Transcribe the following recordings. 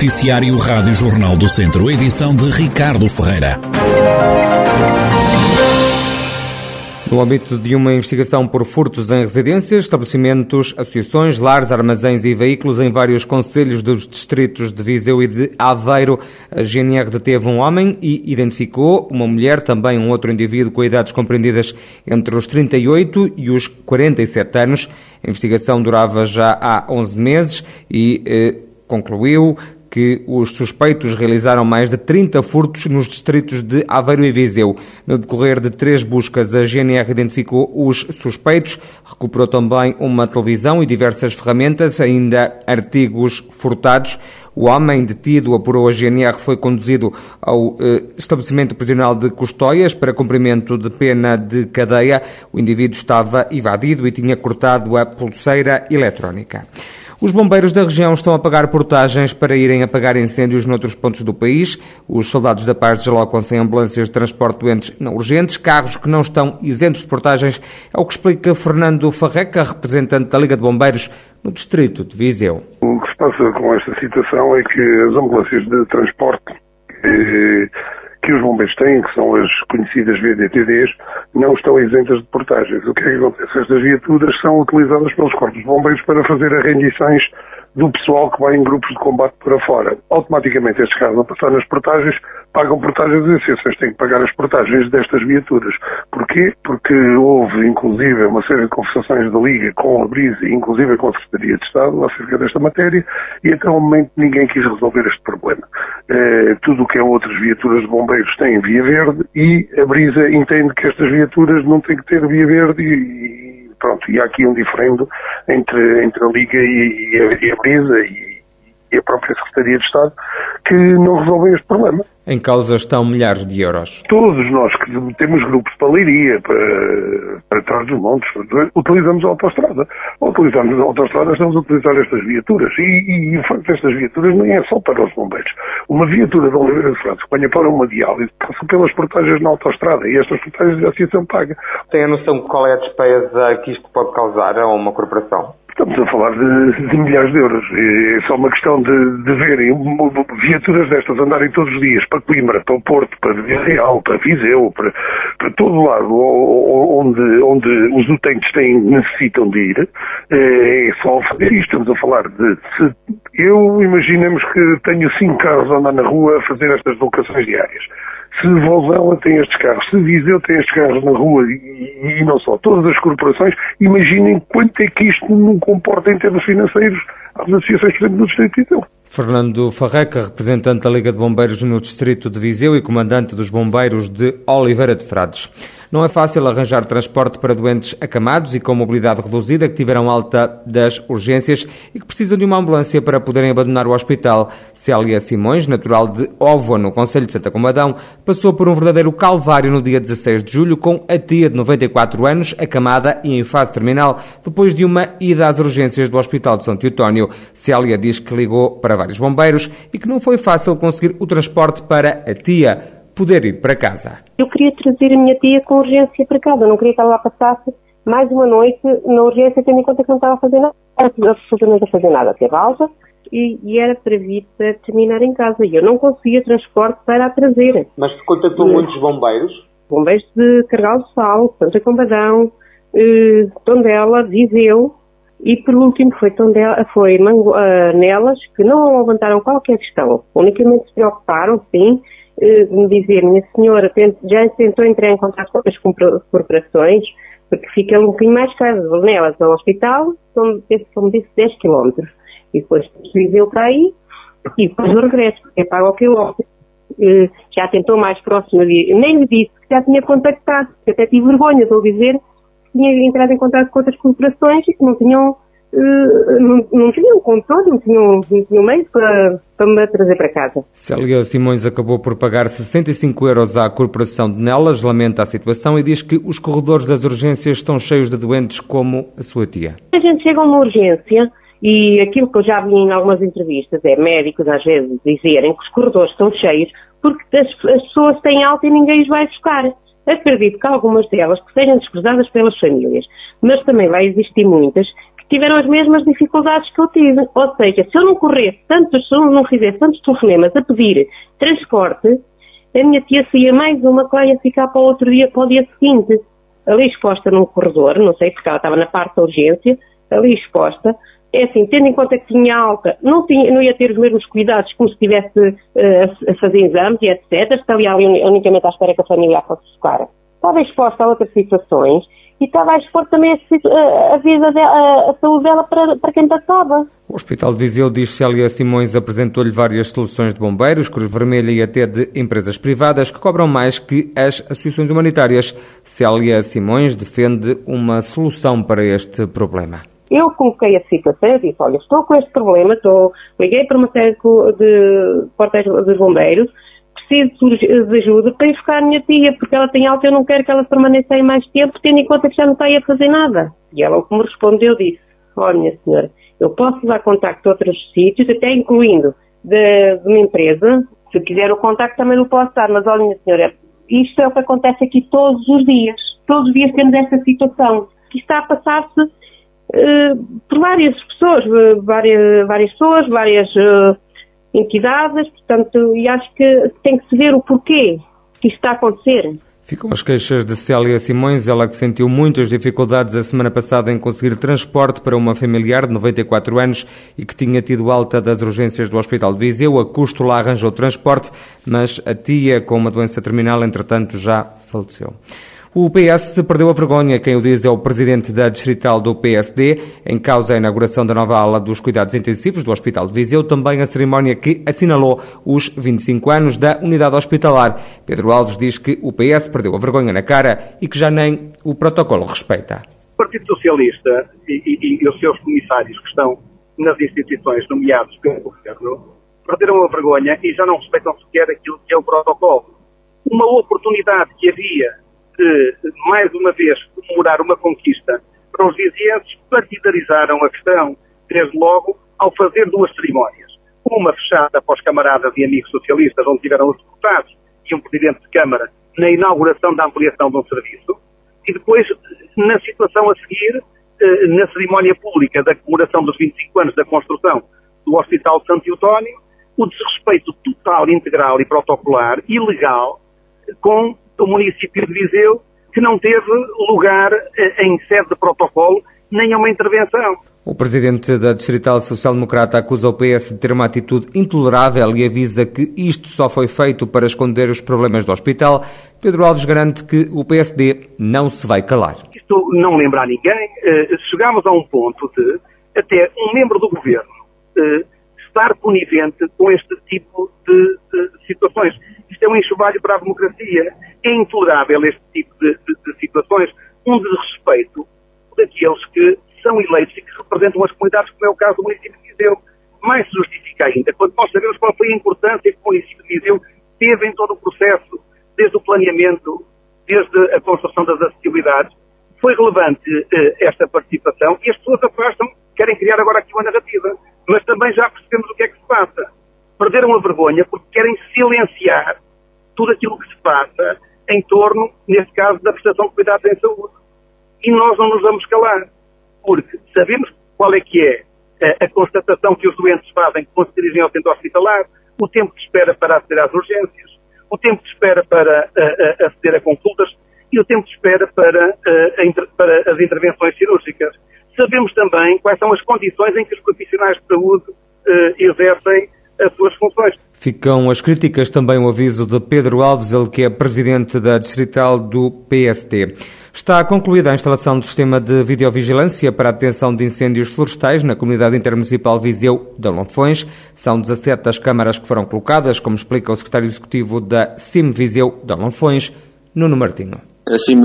Noticiário Rádio Jornal do Centro, edição de Ricardo Ferreira. No âmbito de uma investigação por furtos em residências, estabelecimentos, associações, lares, armazéns e veículos em vários conselhos dos distritos de Viseu e de Aveiro, a GNR deteve um homem e identificou uma mulher, também um outro indivíduo com idades compreendidas entre os 38 e os 47 anos. A investigação durava já há 11 meses e eh, concluiu que os suspeitos realizaram mais de 30 furtos nos distritos de Aveiro e Viseu. No decorrer de três buscas, a GNR identificou os suspeitos, recuperou também uma televisão e diversas ferramentas, ainda artigos furtados. O homem detido, apurou a GNR, foi conduzido ao eh, estabelecimento prisional de Custóias para cumprimento de pena de cadeia. O indivíduo estava evadido e tinha cortado a pulseira eletrónica. Os bombeiros da região estão a pagar portagens para irem apagar incêndios noutros pontos do país. Os soldados da paz deslocam-se em ambulâncias de transporte doentes não urgentes, carros que não estão isentos de portagens, é o que explica Fernando Farreca, representante da Liga de Bombeiros no distrito de Viseu. O que se passa com esta situação é que as ambulâncias de transporte eh, que os bombeiros têm, que são as conhecidas VDTDs, não estão isentas de portagens. O que é que acontece? Estas viaturas são utilizadas pelos corpos de bombeiros para fazer rendições do pessoal que vai em grupos de combate para fora. Automaticamente estes carros a passar nas portagens pagam portagens e as têm que pagar as portagens destas viaturas. Porquê? Porque houve, inclusive, uma série de conversações da Liga com a Brisa, inclusive com a Secretaria de Estado, acerca desta matéria, e até o momento ninguém quis resolver este problema. Eh, tudo o que é outras viaturas de bombeiros tem via verde e a Brisa entende que estas viaturas não têm que ter via verde e, pronto, e há aqui um diferendo entre, entre a Liga e, e, a, e a Brisa e, e a própria Secretaria de Estado que não resolvem este problema. Em causa estão milhares de euros. Todos nós que temos grupos para Leiria, para, para trás dos montes, utilizamos a autostrada. Ao utilizarmos a autostrada, estamos a utilizar estas viaturas. E, e, e facto, estas viaturas nem é só para os bombeiros. Uma viatura de Oliveira de que venha para uma diálise passa pelas portagens na autostrada e estas portagens a associação paga. Tem a noção de qual é a despesa que isto pode causar a uma corporação? Estamos a falar de, de, milhares de euros. É só uma questão de, de verem viaturas destas andarem todos os dias para Coimbra, para o Porto, para Vila Real, para Viseu, para, para todo lado onde, onde os utentes têm, necessitam de ir. É, é só fazer isto. Estamos a falar de. Se, eu imaginemos que tenho cinco carros a andar na rua a fazer estas locações diárias se Vozela tem estes carros, se Viseu tem estes carros na rua e, e, não só, todas as corporações, imaginem quanto é que isto não comporta em termos financeiros às associações, por exemplo, do Distrito de Viseu. Fernando Farreca, representante da Liga de Bombeiros no Distrito de Viseu e comandante dos Bombeiros de Oliveira de Frades. Não é fácil arranjar transporte para doentes acamados e com mobilidade reduzida que tiveram alta das urgências e que precisam de uma ambulância para poderem abandonar o hospital. Célia Simões, natural de Óvoa, no Conselho de Santa Comadão, passou por um verdadeiro calvário no dia 16 de julho com a tia de 94 anos, acamada e em fase terminal, depois de uma ida às urgências do Hospital de São Teotónio. Célia diz que ligou para vários bombeiros e que não foi fácil conseguir o transporte para a tia poder ir para casa. Eu queria trazer a minha tia com urgência para casa, não queria que ela lá passasse mais uma noite na urgência, tendo em conta que não estava a fazer nada, absolutamente a fazer nada, teve alta e, e, era para vir para terminar em casa. E eu não conseguia transporte para a trazer. Mas contactou e, muitos bombeiros? Bombeiros de Cargal do Sal, Santa Combadão, eh, Tondela, Viseu, e por último foi, Tondela, foi Mango, uh, Nelas, que não levantaram qualquer questão. Unicamente se preocuparam, sim, me dizer, minha senhora, já tentou entrar em contato com as corporações, porque fica um bocadinho mais caro. Nelas ao hospital, são, como disse, 10 km. E depois Viseu para aí, e depois o regresso, porque é pago ao quilómetro. Eh, já tentou mais próximo, nem lhe disse que já tinha contactado, até tive vergonha de lhe dizer que tinha entrado em contato com outras corporações e que não tinham Uh, não, não tinham controle, não tinham, não tinham meio para, para me trazer para casa. Célia Simões acabou por pagar 65 euros à Corporação de Nelas, lamenta a situação e diz que os corredores das urgências estão cheios de doentes como a sua tia. A gente chega a uma urgência e aquilo que eu já vi em algumas entrevistas é médicos às vezes dizerem que os corredores estão cheios porque as, as pessoas têm alta e ninguém os vai buscar. Acredito que algumas delas que sejam desprezadas pelas famílias, mas também vai existir muitas tiveram as mesmas dificuldades que eu tive. Ou seja, se eu não corresse tantos, se eu não fizesse tantos telefonemas a pedir transporte, a minha tia saía mais uma que lá ia ficar para o outro dia, para o dia seguinte. Ali exposta num corredor, não sei porque ela estava na parte da urgência, ali exposta. É assim, tendo em conta que tinha alta, não, tinha, não ia ter os mesmos cuidados como se estivesse uh, a fazer exames e etc. Estaria ali unicamente à espera que a família fosse buscar. Estava exposta a outras situações e estava a expor também a, a vida, dela, a, saúde dela para, para quem passava. O Hospital de Viseu, diz Célia Simões, apresentou-lhe várias soluções de bombeiros, Cruz Vermelha e até de empresas privadas que cobram mais que as associações humanitárias. Célia Simões defende uma solução para este problema. Eu coloquei a situação e disse, olha, estou com este problema, estou, liguei para uma série de portais dos bombeiros, preciso de ajuda para ir buscar a minha tia, porque ela tem alta, eu não quero que ela permaneça aí mais tempo, tendo em conta que já não está aí a fazer nada. E ela, como respondeu, disse, olha, minha senhora, eu posso dar contacto a outros sítios, até incluindo de, de, uma empresa, se quiser o contacto também não posso dar, mas olha, minha senhora, isto é o que acontece aqui todos os dias. Todos os dias temos esta situação, que está a passar-se uh, por várias pessoas, uh, várias, várias pessoas, várias... Uh, entidades, portanto, e acho que tem que se ver o porquê que isto está a acontecer. Ficam as queixas de Célia Simões, ela que sentiu muitas dificuldades a semana passada em conseguir transporte para uma familiar de 94 anos e que tinha tido alta das urgências do Hospital de Viseu. A custo lá arranjou transporte, mas a tia com uma doença terminal, entretanto, já faleceu. O PS perdeu a vergonha, quem o diz é o presidente da distrital do PSD, em causa a inauguração da nova ala dos cuidados intensivos do Hospital de Viseu, também a cerimónia que assinalou os 25 anos da unidade hospitalar. Pedro Alves diz que o PS perdeu a vergonha na cara e que já nem o protocolo respeita. O Partido Socialista e, e, e os seus comissários que estão nas instituições nomeados pelo governo perderam a vergonha e já não respeitam sequer aquilo que é o protocolo. Uma oportunidade que havia de, mais uma vez, comemorar uma conquista para os vizienses, partidarizaram a questão, desde logo, ao fazer duas cerimónias. Uma fechada para os camaradas e amigos socialistas, onde tiveram os deputados e um presidente de Câmara na inauguração da ampliação de um serviço, e depois, na situação a seguir, eh, na cerimónia pública da comemoração dos 25 anos da construção do Hospital Santo Eutónio, o desrespeito total, integral e protocolar, ilegal, com do município de Viseu, que não teve lugar eh, em sede de protocolo nem a uma intervenção. O presidente da Distrital Social Democrata acusa o PS de ter uma atitude intolerável e avisa que isto só foi feito para esconder os problemas do hospital. Pedro Alves garante que o PSD não se vai calar. Isto não lembra a ninguém. Eh, chegámos a um ponto de até um membro do governo eh, estar conivente com este tipo de situações. Isto é um enxovalho para a democracia. É intolerável este tipo de, de, de situações, um desrespeito daqueles que são eleitos e que representam as comunidades, como é o caso do município de Viseu. Mais se justifica ainda, quando nós sabemos qual foi a importância que o município de Viseu teve em todo o processo, desde o planeamento, desde a construção das acessibilidades. Foi relevante eh, esta participação e as pessoas afastam, querem criar agora aqui uma narrativa. Mas também já percebemos o que é que se passa. Perderam a vergonha porque querem silenciar tudo aquilo que se passa em torno, neste caso, da prestação de cuidados em saúde. E nós não nos vamos calar, porque sabemos qual é que é a, a constatação que os doentes fazem quando se dirigem ao centro hospitalar, o tempo de espera para aceder às urgências, o tempo de espera para a, a, aceder a consultas e o tempo de espera para, para as intervenções cirúrgicas. Sabemos também quais são as condições em que os profissionais de saúde exercem as suas funções. Ficam as críticas, também o aviso de Pedro Alves, ele que é presidente da distrital do PST. Está concluída a instalação do sistema de videovigilância para a detenção de incêndios florestais na comunidade intermunicipal Viseu de Lonfões. São 17 as câmaras que foram colocadas, como explica o secretário executivo da CIM Viseu de Lonfões, Nuno Martino. A CIM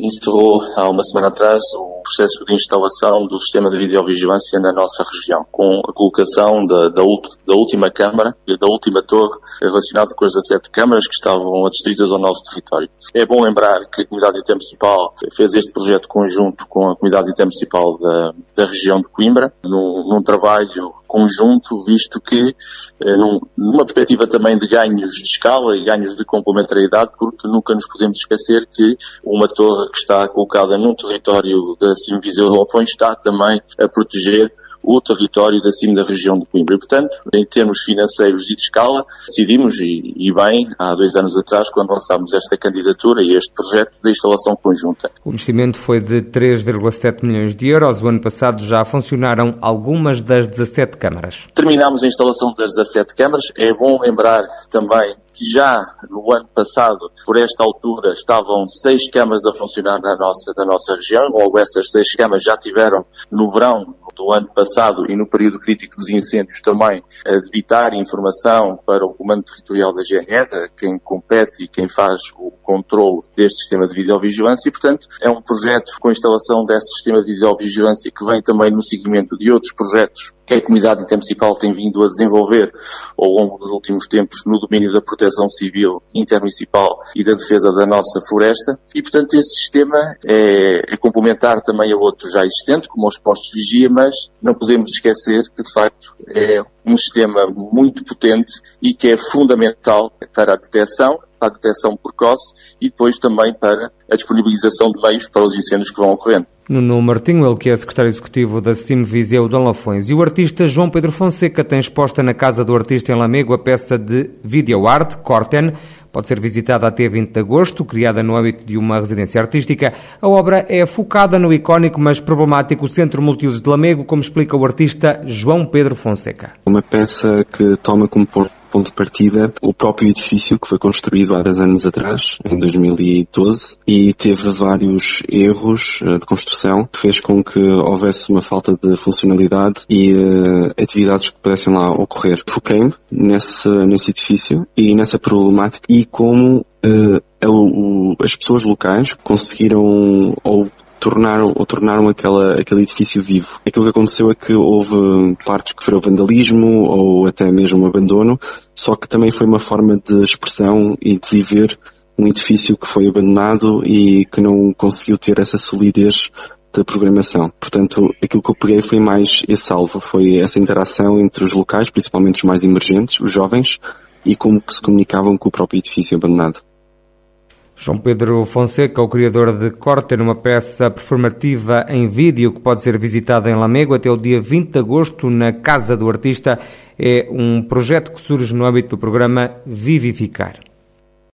encerrou há uma semana atrás o processo de instalação do sistema de videovigilância na nossa região, com a colocação da, da, da última câmara e da última torre relacionada com as 17 câmaras que estavam adstritas ao nosso território. É bom lembrar que a Comunidade Intermunicipal fez este projeto conjunto com a Comunidade Intermunicipal da, da região de Coimbra, num, num trabalho conjunto, visto que, eh, num, numa perspectiva também de ganhos de escala e ganhos de complementariedade, porque nunca nos podemos esquecer que uma torre que está colocada num território da da CIM Viseu de Lafões está também a proteger o território da cima da região de Coimbra. E, portanto, em termos financeiros e de escala, decidimos, e, e, bem, há dois anos atrás, quando lançámos esta candidatura e este projeto de instalação conjunta. O investimento foi de 3,7 milhões de euros. O ano passado já funcionaram algumas das 17 câmaras. Terminámos a instalação das 17 câmaras. É bom lembrar também já no ano passado, por esta altura, estavam seis câmaras a funcionar na nossa, na nossa região. Logo, essas seis câmaras já tiveram no verão do ano passado e no período crítico dos incêndios também a debitar informação para o Comando Territorial da GNR, quem compete e quem faz o controle deste sistema de videovigilância e, portanto, é um projeto com instalação desse sistema de videovigilância que vem também no seguimento de outros projetos que a comunidade intermunicipal tem vindo a desenvolver ao longo dos últimos tempos no domínio da proteção civil intermunicipal e da defesa da nossa floresta. E, portanto, esse sistema é, é complementar também a outros já existentes, como os postos de vigia, mas não podemos esquecer que, de facto, é um sistema muito potente e que é fundamental para a detecção, para a detecção precoce e depois também para a disponibilização de meios para os incêndios que vão ocorrendo. Nuno Martinho, ele que é secretário executivo da CIM Viseu de Lafões. E o artista João Pedro Fonseca tem exposta na Casa do Artista em Lamego a peça de videoarte, Corten. Pode ser visitada até 20 de agosto, criada no âmbito de uma residência artística. A obra é focada no icónico, mas problemático Centro Multiusos de Lamego, como explica o artista João Pedro Fonseca. Uma peça que toma como ponto de partida o próprio edifício que foi construído há 10 anos atrás, em 2012, e teve vários erros eh, de construção que fez com que houvesse uma falta de funcionalidade e uh, atividades que pudessem lá ocorrer. Foquei-me nesse, nesse edifício e nessa problemática e como uh, as pessoas locais conseguiram ou tornaram, ou tornaram aquela, aquele edifício vivo. Aquilo que aconteceu é que houve partes que foram vandalismo ou até mesmo abandono, só que também foi uma forma de expressão e de viver um edifício que foi abandonado e que não conseguiu ter essa solidez da programação. Portanto, aquilo que eu peguei foi mais esse alvo, foi essa interação entre os locais, principalmente os mais emergentes, os jovens, e como que se comunicavam com o próprio edifício abandonado. João Pedro Fonseca, o criador de Corte, numa peça performativa em vídeo que pode ser visitada em Lamego até o dia 20 de agosto na Casa do Artista. É um projeto que surge no âmbito do programa Vivificar.